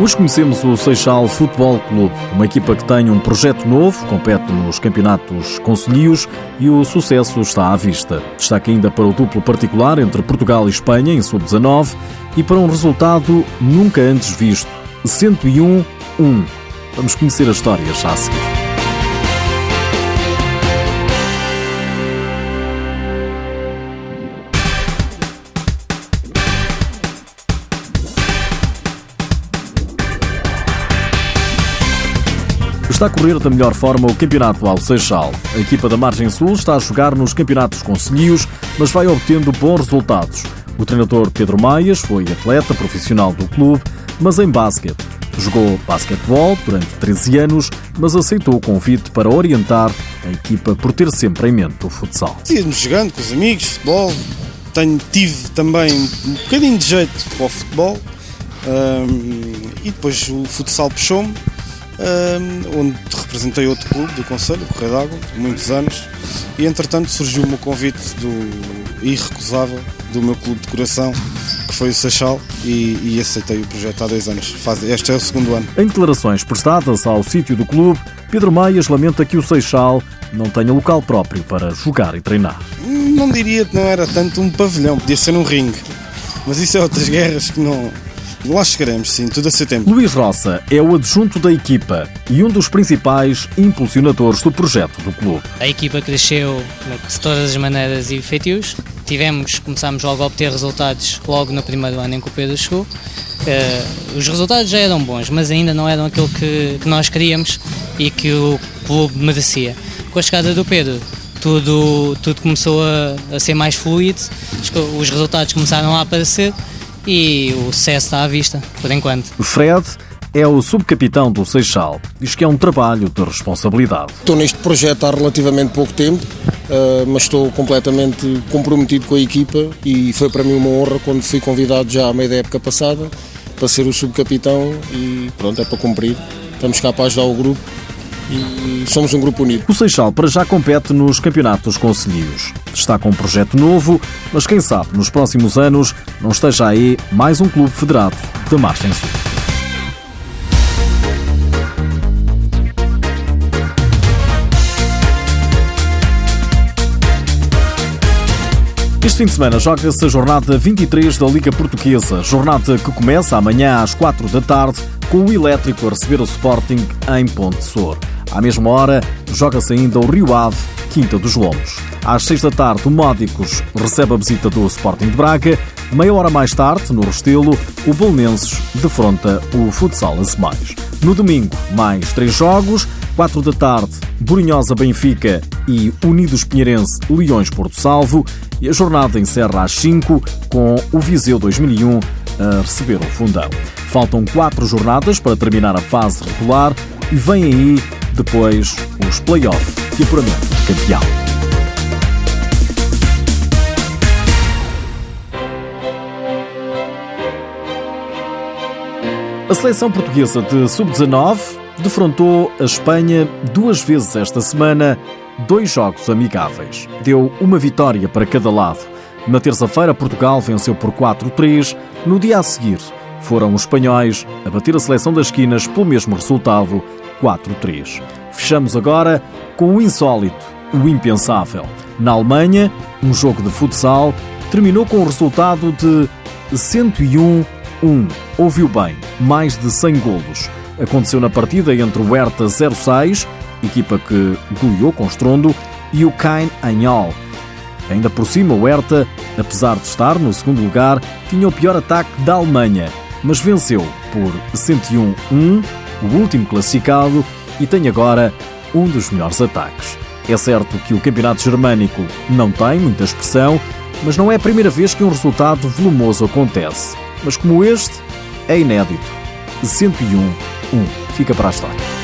Hoje conhecemos o Seixal Futebol Clube, uma equipa que tem um projeto novo, compete nos campeonatos concelhios e o sucesso está à vista. Destaque ainda para o duplo particular entre Portugal e Espanha em sub-19 e para um resultado nunca antes visto, 101-1. Vamos conhecer a história já a seguir. Está a correr da melhor forma o campeonato ao Seixal. A equipa da Margem Sul está a jogar nos campeonatos concelhios, mas vai obtendo bons resultados. O treinador Pedro Maias foi atleta profissional do clube, mas em basquete. Jogou basquetebol durante 13 anos, mas aceitou o convite para orientar a equipa por ter sempre em mente o futsal. Íamos jogando com os amigos, futebol. Tenho, tive também um bocadinho de jeito para o futebol. Um, e depois o futsal puxou-me onde representei outro clube do Conselho, o Correio d'Água, muitos anos, e entretanto surgiu o meu convite do irrecusável do meu clube de coração, que foi o Seixal, e, e aceitei o projeto há dois anos. Este é o segundo ano. Em declarações prestadas ao sítio do clube, Pedro Maias lamenta que o Seixal não tenha local próprio para jogar e treinar. Não diria que não era tanto um pavilhão, podia ser um ringue, mas isso é outras guerras que não, Lá chegaremos, sim, tudo a seu tempo. Luís Roça é o adjunto da equipa e um dos principais impulsionadores do projeto do clube. A equipa cresceu de todas as maneiras e feitios. Tivemos, começámos logo a obter resultados logo no primeiro ano em que o Pedro chegou. Uh, os resultados já eram bons, mas ainda não eram aquilo que, que nós queríamos e que o clube merecia. Com a chegada do Pedro, tudo, tudo começou a, a ser mais fluido, os resultados começaram a aparecer e o sucesso está à vista, por enquanto. Fred é o subcapitão do Seixal. Diz que é um trabalho de responsabilidade. Estou neste projeto há relativamente pouco tempo, eh, mas estou completamente comprometido com a equipa e foi para mim uma honra quando fui convidado já à meia da época passada para ser o subcapitão e pronto, é para cumprir. Estamos cá para ajudar o grupo e somos um grupo unido. O Seixal para já compete nos campeonatos concelhios. Está com um projeto novo, mas quem sabe nos próximos anos não esteja aí mais um clube federado da Margem Sul. Este fim de semana joga-se a jornada 23 da Liga Portuguesa, jornada que começa amanhã às 4 da tarde, com o Elétrico a receber o Sporting em Ponte Sor. À mesma hora, joga-se ainda o Rio Ave, Quinta dos Lombos. Às seis da tarde, o Módicos recebe a visita do Sporting de Braga. Meia hora mais tarde, no Restelo, o Bolonenses defronta o Futsal Mais. No domingo, mais três jogos. Quatro da tarde, Borinhosa Benfica e Unidos Pinheirense Leões Porto Salvo. E a jornada encerra às 5 com o Viseu 2001 a receber o fundão. Faltam quatro jornadas para terminar a fase regular e vem aí depois os play-offs de apuramento de campeão. A seleção portuguesa de sub-19 defrontou a Espanha duas vezes esta semana, dois jogos amigáveis. Deu uma vitória para cada lado. Na terça-feira, Portugal venceu por 4-3. No dia a seguir, foram os espanhóis a bater a seleção das esquinas pelo mesmo resultado, 4-3. Fechamos agora com o insólito, o impensável. Na Alemanha, um jogo de futsal terminou com o resultado de 101-1. Ouviu bem, mais de 100 golos. Aconteceu na partida entre o Hertha 06, equipa que goleou com estrondo, e o Kain Anhol. Ainda por cima, o Hertha, apesar de estar no segundo lugar, tinha o pior ataque da Alemanha, mas venceu por 101-1, o último classificado, e tem agora um dos melhores ataques. É certo que o campeonato germânico não tem muita expressão, mas não é a primeira vez que um resultado volumoso acontece. Mas como este, é inédito. 101-1. Fica para a história.